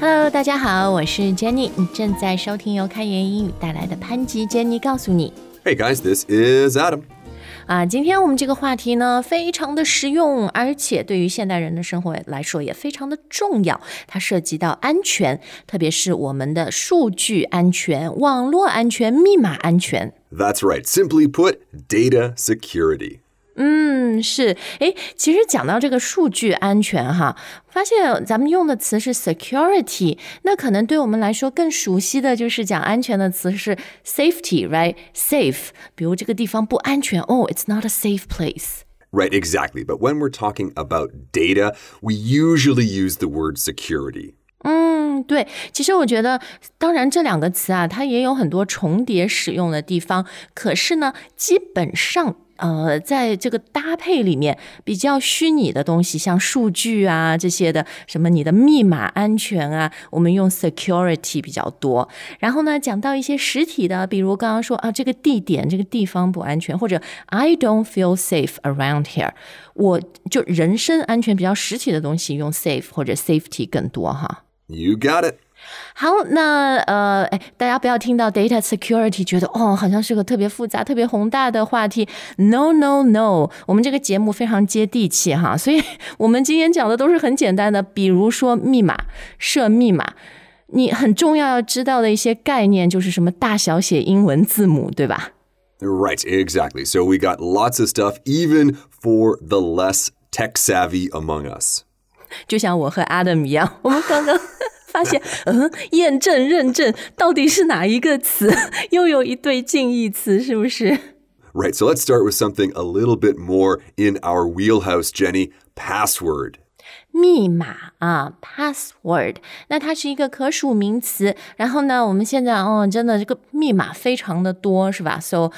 Hello，大家好，我是 Jenny，你正在收听由开言英语带来的潘吉 Jenny 告诉你。 Hey guys, this is Adam. 啊，今天我们这个话题呢，非常的实用，而且对于现代人的生活来说也非常的重要。它涉及到安全，特别是我们的数据安全、网络安全、密码安全。 That's right. Simply put, data security. 嗯，是，诶，其实讲到这个数据安全哈，发现咱们用的词是 security，那可能对我们来说更熟悉的就是讲安全的词是 safety，right？safe，比如这个地方不安全，哦，it's not a safe place。Right, exactly. But when we're talking about data, we usually use the word security. 嗯，对，其实我觉得，当然这两个词啊，它也有很多重叠使用的地方，可是呢，基本上。呃，在这个搭配里面，比较虚拟的东西，像数据啊这些的，什么你的密码安全啊，我们用 security 比较多。然后呢，讲到一些实体的，比如刚刚说啊，这个地点、这个地方不安全，或者 I don't feel safe around here，我就人身安全比较实体的东西，用 safe 或者 safety 更多哈。You got it. 好，那呃，哎，大家不要听到 data security 觉得哦，好像是个特别复杂、特别宏大的话题。No, no, no，我们这个节目非常接地气哈，所以我们今天讲的都是很简单的，比如说密码、设密码，你很重要要知道的一些概念就是什么大小写英文字母，对吧？ Right, exactly. So we got lots of stuff, even for the less tech savvy among us. 就像我和 Adam 一样，我们刚刚 发现，嗯，验证认证到底是哪一个词？又有一对近义词，是不是？ Right, so let's start with something a little bit more in our wheelhouse, Jenny password. 密码啊，password，那它是一个可数名词。然后呢，我们现在哦，真的这个密码非常的多，是吧？So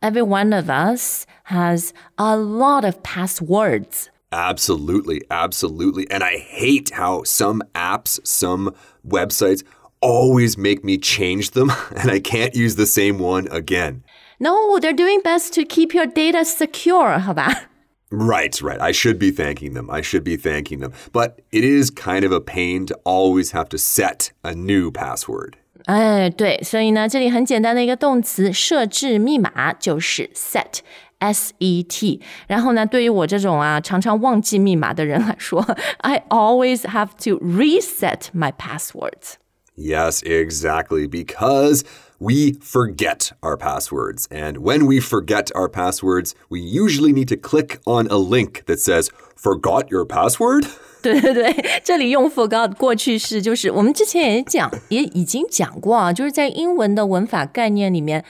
every one of us has a lot of passwords. Absolutely, absolutely. And I hate how some apps, some websites always make me change them and I can't use the same one again. No, they're doing best to keep your data secure, 好吧？ Right, right. I should be thanking them. I should be thanking them. But it is kind of a pain to always have to set a new password. 哎，对，所以呢，这里很简单的一个动词，设置密码就是 set。 S E T，然后呢，对于我这种啊常常忘记密码的人来说，I always have to reset my passwords。 Yes, exactly. Because we forget our passwords. And when we forget our passwords, we usually need to click on a link that says, Forgot your password? 对对对，这里用 forgot 过去式就是我们之前也讲，也已经讲过啊，就是在英文的文法概念里面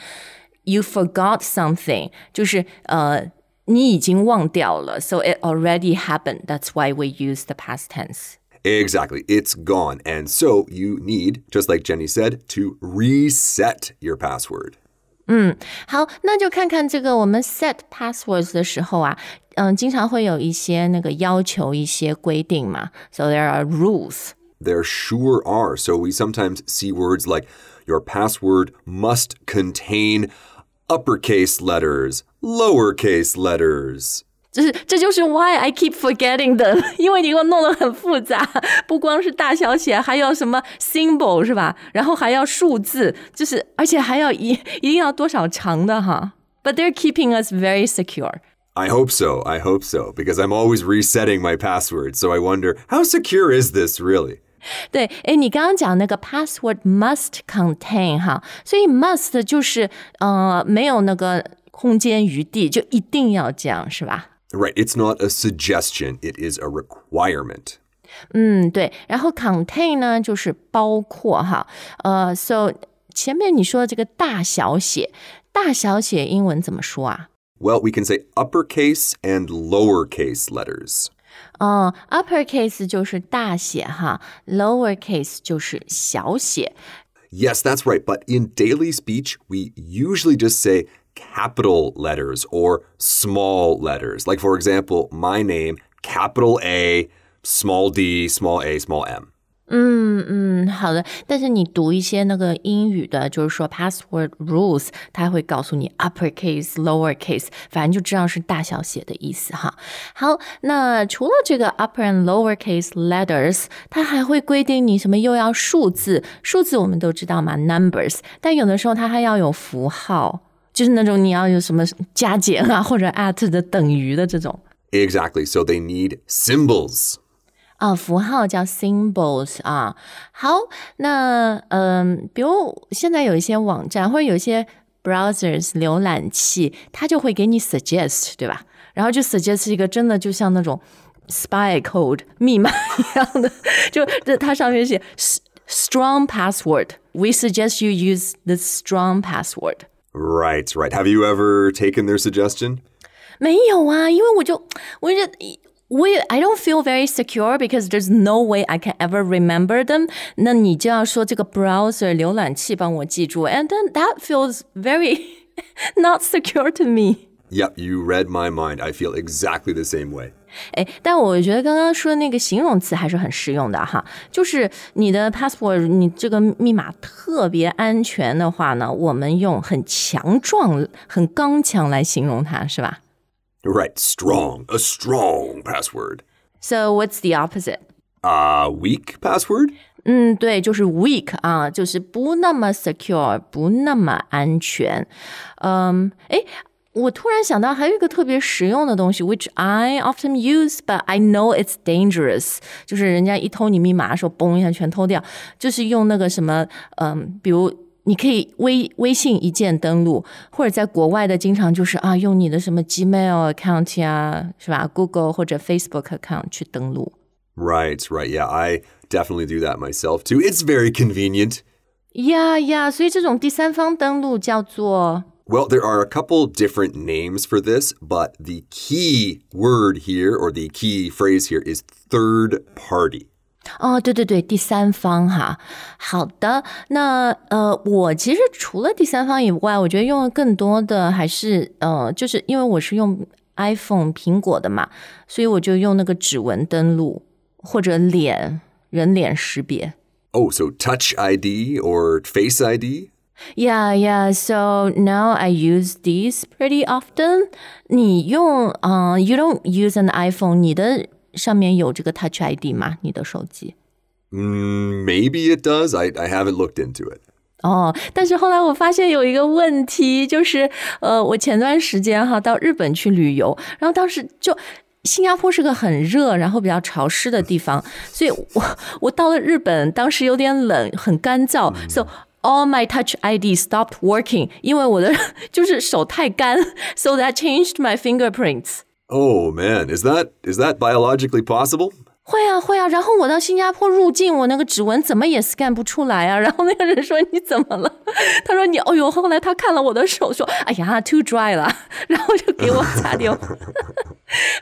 ，you forgot something，就是呃你已经忘掉了，so it already happened. That's why we use the past tense. Exactly. It's gone. And so you need, just like Jenny said, to reset your password. 好，那就看看这个我们 set passwords 的时候啊，嗯，经常会有一些那个要求、一些规定嘛。So there are rules. There sure are. So we sometimes see words like your password must contain uppercase letters, lowercase letters. 这是这就是 why I keep forgetting 的，因为你给我弄得很复杂，不光是大小写，还要什么 symbol 是吧？然后还要数字，就是而且还要一一定要多少长的哈。But they're keeping us very secure. I hope so. I hope so. Because I'm always resetting my password. So I wonder, how secure is this really? 对，哎，你刚刚讲那个 password must contain 哈，所以 must 就是呃没有那个空间余地，就一定要这样是吧？ Right. It's not a suggestion, it is a requirement. 嗯，对。然后 contain 呢，就是包括哈，呃，so 前面你说的这个大小写，大小写英文怎么说啊？ Well, we can say uppercase and lowercase letters. 嗯，uppercase 就是大写哈，lowercase 就是小写。 Yes, that's right. But in daily speech, we usually just say capital letters or small letters. Like, for example, my name, capital A, small d, small a, small m. 嗯嗯，好的。但是你读一些那个英语的，就是说 password rules，它会告诉你 uppercase、lowercase，反正就知道是大小写的意思哈。好，那除了这个 upper and lowercase letters，它还会规定你什么又要数字，数字我们都知道嘛，numbers。但有的时候它还要有符号，就是那种你要有什么加减啊或者 at 的等于的这种。Exactly. So they need symbols. 啊，符号叫 symbols 啊。好，那嗯，比如现在有一些网站或者有一些 browsers 浏览器，它就会给你 suggest，对吧？然后就 suggest 一个真的就像那种 spy code 密码一样的，就这它上面写 strong password。We suggest you use the strong password. Right, right. Have you ever taken their suggestion? 没有啊，因为我就我就 we I don't feel very secure because there's no way I can ever remember them. 那你就要说这个 browser 浏览器帮我记住，and then that feels very not secure to me. Yep, you read my mind. I feel exactly the same way. 哎，但我觉得刚刚说的那个形容词还是很实用的哈。就是你的 password，你这个密码特别安全的话呢，我们用很强壮、很刚强来形容它，是吧 ？Right, strong, a strong password. So what's the opposite? A weak password? 嗯，对，就是 weak 啊，就是不那么 secure，不那么安全。嗯，诶，我突然想到还有一个特别实用的东西，which I often use, but I know it's dangerous。就是人家一偷你密码的时候，嘣一下全偷掉，就是用那个什么，嗯，比如。 你可以微微信一键登录，或者在国外的经常就是啊，用你的什么 Gmail account 呀，是吧？Google 或者 Facebook account 去登录。Right, right. Yeah, I definitely do that myself too. It's very convenient. Yeah, yeah. 所以这种第三方登录叫做 Well, there are a couple different names for this, but the key word here or the key phrase here is third party. 哦，对对对，第三方哈。好的，那呃，我其实除了第三方以外，我觉得用的更多的还是呃，就是因为我是用 iPhone 苹果的嘛，所以我就用那个指纹登录或者脸人脸识别。Oh, so Touch ID or Face ID? Yeah, yeah. So now I use these pretty often. 你用啊、uh,，You don't use an iPhone，你的上面有这个 Touch ID 吗？你的手机？Mm, maybe it does. I I haven't looked into it. 哦，但是后来我发现有一个问题，就是呃，我前段时间哈到日本去旅游，然后当时就新加坡是个很热，然后比较潮湿的地方，所以我我到了日本，当时有点冷，很干燥，so all my Touch ID stopped working，因为我的就是手太干，so that changed my fingerprints。 Oh man, is that is that biologically possible? 会啊会啊，然后我到新加坡入境，我那个指纹怎么也 scan 不出来啊。然后那个人说你怎么了？他说你，哦呦，后来他看了我的手，说哎呀，too dry 了，然后就给我擦掉。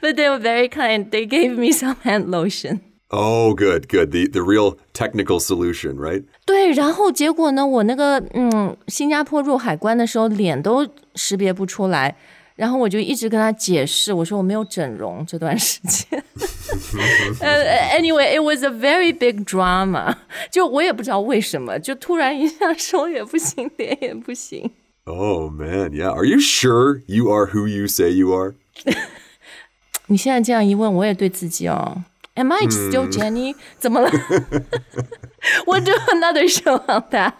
But they were very kind. They gave me some hand lotion. Oh, good, good. The the real technical solution, right? 对，然后结果呢，我那个嗯，新加坡入海关的时候，脸都识别不出来。 然后我就一直跟他解释，我说我没有整容这段时间。呃，anyway, it was a very big drama。就我也不知道为什么，就突然一下手也不行，脸也不行。Oh man, yeah. Are you sure you are who you say you are? 你现在这样一问，我也对自己哦。Am I still Jenny？、嗯、怎么了？We'll do another show on that.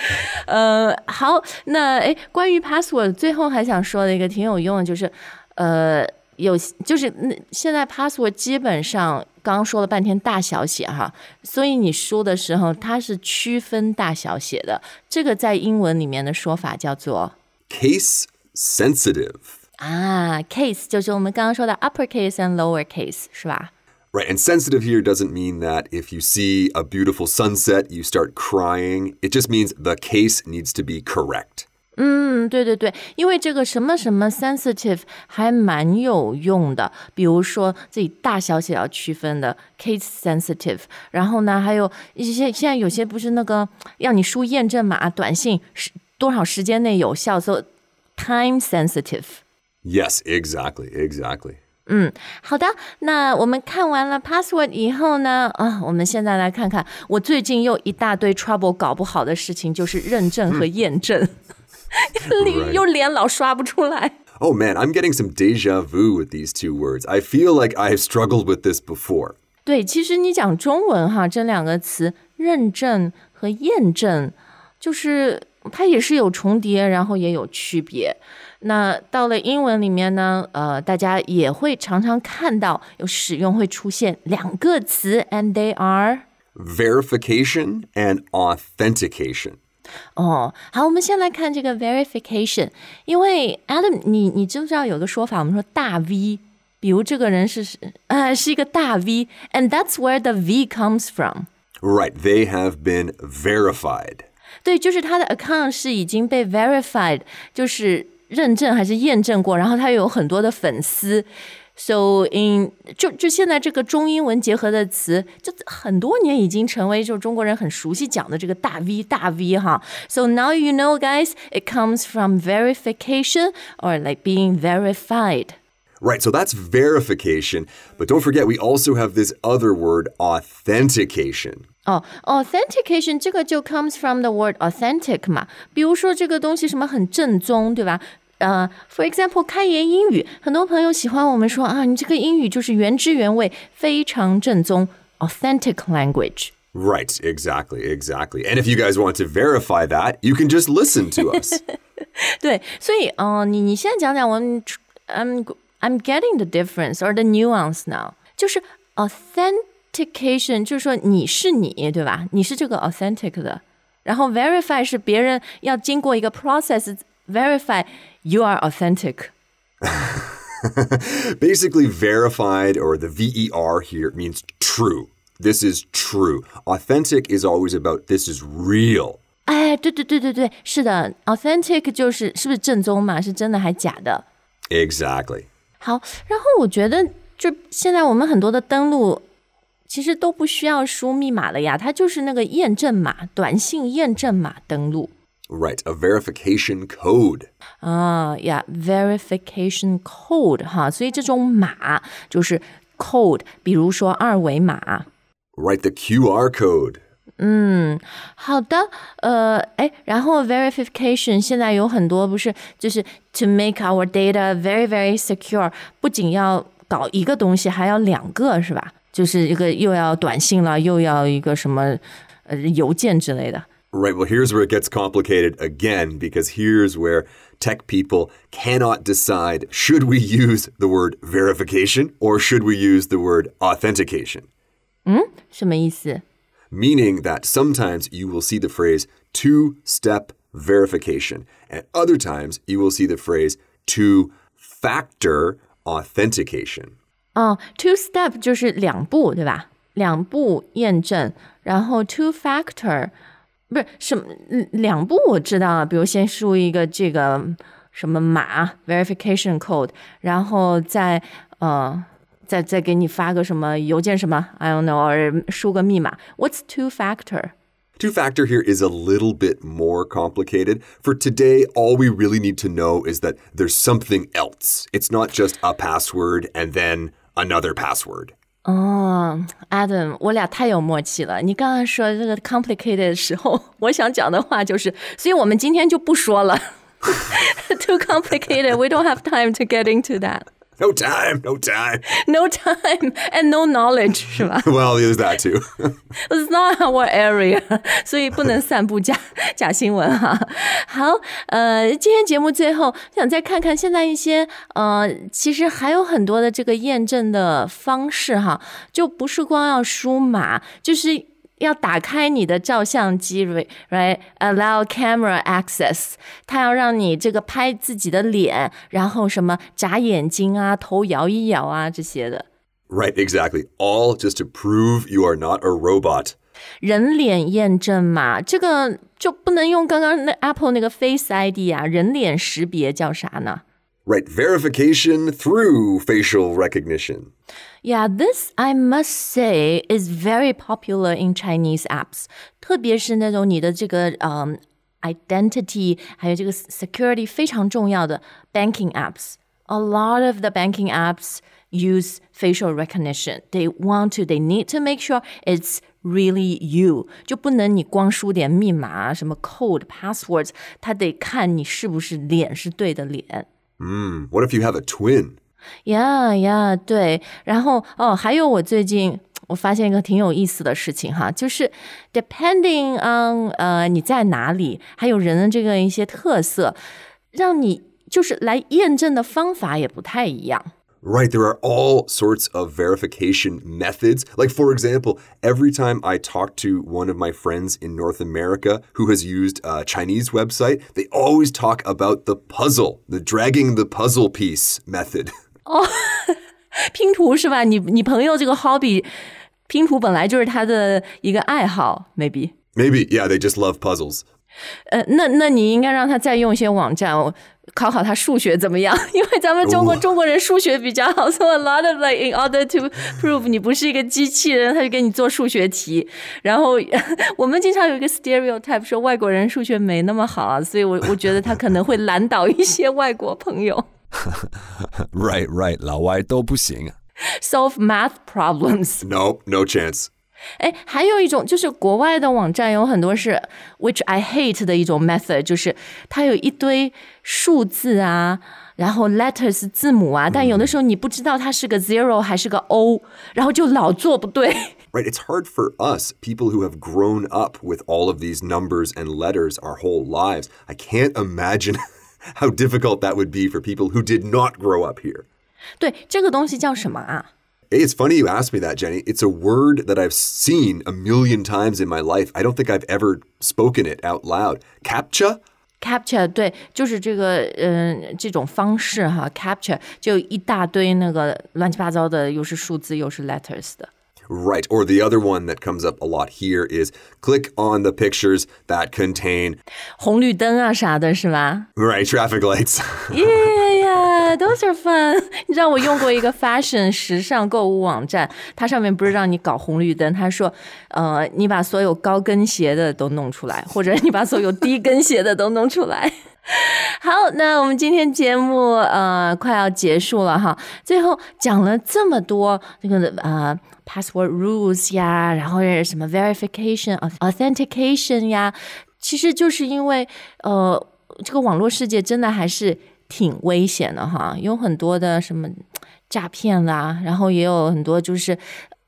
呃，好，那哎，关于 password，最后还想说的一个挺有用的，就是，呃，有就是那现在 password 基本上刚刚说了半天大小写哈，所以你输的时候它是区分大小写的，这个在英文里面的说法叫做。Case sensitive 啊，case 就是我们刚刚说的 uppercase and lowercase 是吧 ？Right, and sensitive here doesn't mean that if you see a beautiful sunset, you start crying. It just means the case needs to be correct. 嗯，对对对，因为这个什么什么 sensitive 还蛮有用的，比如说自己大小写要区分的 case sensitive，然后呢，还有一些现在有些不是那个让你输验证码短信是多少时间内有效，so time sensitive。Yes, exactly, exactly. 嗯，好的。那我们看完了 password 以后呢，啊，我们现在来看看，我最近又一大堆 trouble 搞不好的事情，就是认证和验证，又脸老刷不出来。Oh man, I'm getting some deja vu with these two words. I feel like I've struggled with this before. 对，其实你讲中文哈，这两个词认证和验证，就是 它也是有重叠，然后也有区别。那到了英文里面呢，呃，大家也会常常看到有使用会出现两个词，and they are verification and authentication。哦，好，我们先来看这个 verification，因为 Adam，你你知不知道有个说法，我们说大 V，比如这个人是呃是一个大 V，and that's where the V comes from。Right, they have been verified. 对，就是他的 account 是已经被 verified，就是认证还是验证过，然后他有很多的粉丝。So in 就就现在这个中英文结合的词，就很多年已经成为就中国人很熟悉讲的这个大 V 大 V 哈。So now you know, guys, it comes from verification or like being verified. Right, so that's verification. But don't forget, we also have this other word, authentication. 哦、oh,，authentication 这个就 comes from the word authentic 嘛。比如说这个东西什么很正宗，对吧？呃、uh,，for example，开言英语，很多朋友喜欢我们说啊，你这个英语就是原汁原味，非常正宗，authentic language。 Right, exactly, exactly. And if you guys want to verify that, you can just listen to us. 对，所以，嗯、呃，你你现在讲讲我们，I'm I'm getting the difference or the nuance now，就是 authentication，就是说你是你，对吧？你是这个 authentic 的，然后 verify 是别人要经过一个 process verify you are authentic。 Basically, verified or the VER here means true. This is true. Authentic is always about this is real. 哎，对对对对对，是的，authentic 就是是不是正宗嘛？是真的还假的？ Exactly. 好，然后我觉得，就现在我们很多的登录， 其实都不需要输密码了呀，它就是那个验证码，短信验证码登录。Right, a verification code. 啊呀，verification code 哈，所以这种码就是 code，比如说二维码。Right, the QR code. 嗯好的，呃，哎，然后 verification 现在有很多不是，就是 to make our data very very secure，不仅要搞一个东西，还要两个，是吧？就是一个又要短信了，又要一个什么呃邮件之类的。 Right, well, here's where it gets complicated again because here's where tech people cannot decide should we use the word verification or should we use the word authentication? 什么意思？ Meaning that sometimes you will see the phrase two step verification, and other times you will see the phrase two factor authentication. 哦，two step 就是两步，对吧？两步验证，然后 two factor 不是什么嗯两步我知道了，比如先输一个这个什么码 verification code，然后再呃再再给你发个什么邮件什么 I don't know，or 输个密码。What's two factor？ Two factor here is a little bit more complicated. For today, all we really need to know is that there's something else. It's not just a password and then another password. 哦，Adam，我俩太有默契了。你刚刚说这个 complicated 的时候，我想讲的话就是，所以我们今天就不说了。Too complicated. We don't have time to get into that. No time, no time. No time and no knowledge，是吧 Well, there's that too. It's not our area，所以不能散布假假新闻哈。好，呃，今天节目最后想再看看现在一些呃，其实还有很多的这个验证的方式哈，就不是光要输码，就是。要打开你的照相机，right？Allow camera access，它要让你这个拍自己的脸，然后什么眨眼睛啊、头摇一摇啊这些的。 right, exactly. All just to prove you are not a robot. 人脸验证码，这个就不能用刚刚那 Apple 那个 Face ID 啊，人脸识别叫啥呢 Right, verification through facial recognition. ？Yeah, this I must say is very popular in Chinese apps，特别是那种你的这个嗯、identity 还有这个 security 非常重要的 banking apps。 a lot of the banking apps use facial recognition. They want to, they need to make sure it's really you，就不能你光输点密码什么 code passwords，它得看你是不是脸是对的脸。 嗯 what if you have a twin? Yeah, yeah,，对，然后哦，还有我最近我发现一个挺有意思的事情哈，就是 depending on 呃你在哪里，还有人的这个一些特色，让你就是来验证的方法也不太一样。Right, there are all sorts of verification methods. Like, for example, every time I talk to one of my friends in North America who has used a Chinese website, they always talk about the puzzle, the dragging the puzzle piece method. 拼图是吧？你你朋友这个 hobby，拼图本来就是他的一个爱好，maybe。 Maybe, yeah, they just love puzzles. 呃，那那你应该让他再用一些网站，我 考考他数学怎么样？因为咱们中国、哦中国人数学比较好，so a lot of like in order to prove 你不是一个机器人，他就给你做数学题。然后 我们经常有一个 stereotype 说外国人数学没那么好啊，所以我我觉得他可能会难倒一些外国朋友 Right, right，老外都不行。solve math problems。No, no chance. 哎，还有一种就是国外的网站有很多是 which I hate 的一种 method，就是它有一堆数字啊，然后 letters 字母啊，但有的时候你不知道它是个 zero 还是个 o，然后就老做不对。 Right, it's hard for us, people who have grown up with all of these numbers and letters our whole lives. I can't imagine how difficult that would be for people who did not grow up here. 对，这个东西叫什么啊？ Hey, it's funny you asked me that, Jenny. It's a word that I've seen a million times in my life. I don't think I've ever spoken it out loud. CAPTCHA? capture 对，就是这个嗯、这种方式哈，capture 就一大堆那个乱七八糟的，又是数字又是 letters 的。 Right. Or the other one that comes up a lot here is click on the pictures that contain, 红绿灯啊啥的，是吧？ right, traffic lights. Yeah, Yeah, those are fun. 你知道我用过一个 fashion 时尚购物网站，它上面不是让你搞红绿灯，它说，呃，你把所有高跟鞋的都弄出来，或者你把所有低跟鞋的都弄出来。好，那我们今天节目呃快要结束了哈，最后讲了这么多这个呃 password rules 呀，然后是什么 verification、authentication 呀，其实就是因为呃这个网络世界真的还是挺危险的哈，有很多的什么诈骗啦，然后也有很多就是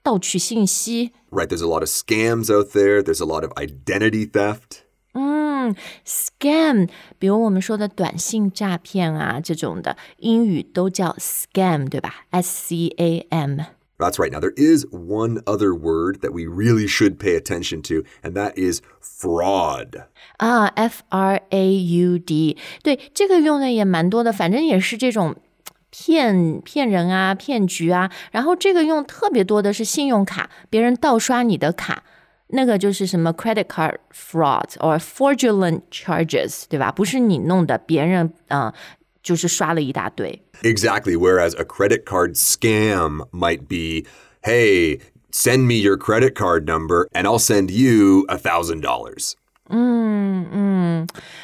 盗取信息。right. There's a lot of scams out there. There's a lot of identity theft. 嗯，scam，比如我们说的短信诈骗啊这种的，英语都叫 scam，对吧？S C A M。That's right. Now, there is one other word that we really should pay attention to, and that is fraud. 啊，F R A U D，对，这个用的也蛮多的，反正也是这种骗骗人啊、骗局啊。然后这个用特别多的是信用卡，别人盗刷你的卡，那个就是什么 credit card fraud or fraudulent charges，对吧？不是你弄的，别人呃就是刷了一大堆。 Exactly. Whereas a credit card scam might be, hey, send me your credit card number and I'll send you a $1,000.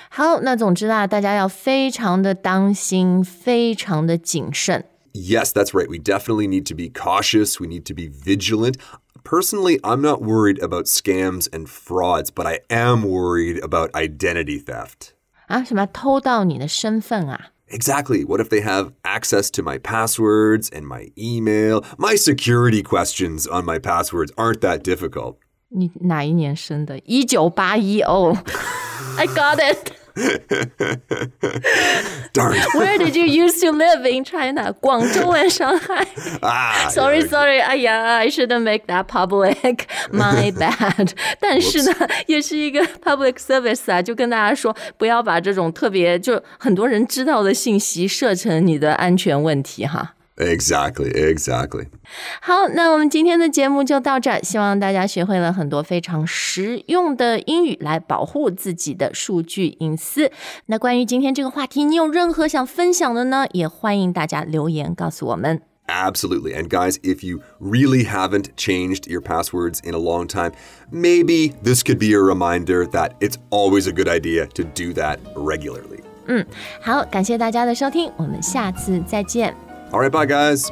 好，那总之啊，大家要非常的当心，非常的谨慎。 Yes, that's right. We definitely need to be cautious. We need to be vigilant. Personally, I'm not worried about scams and frauds, but I am worried about identity theft. 啊，什么偷到你的身份啊？ Exactly. What if they have access to my passwords and my email? My security questions on my passwords aren't that difficult. 你哪一年生的？一九八一哦，I got it. Darn. Where did you used to live in China? 广州 and Shanghai. ah, Sorry, yeah. sorry. 哎呀，I shouldn't make that public. My bad. 但是呢，也是一个 public service 啊，就跟大家说，不要把这种特别就很多人知道的信息设成你的安全问题哈。 Exactly, exactly. 好，那我们今天的节目就到这儿，希望大家学会了很多非常实用的英语来保护自己的数据隐私。那关于今天这个话题，你有任何想分享的呢？也欢迎大家留言告诉我们。 Absolutely. And guys, if you really haven't changed your passwords in a long time, maybe this could be a reminder that it's always a good idea to do that regularly. 嗯，好，感谢大家的收听，我们下次再见。 All right, bye, guys.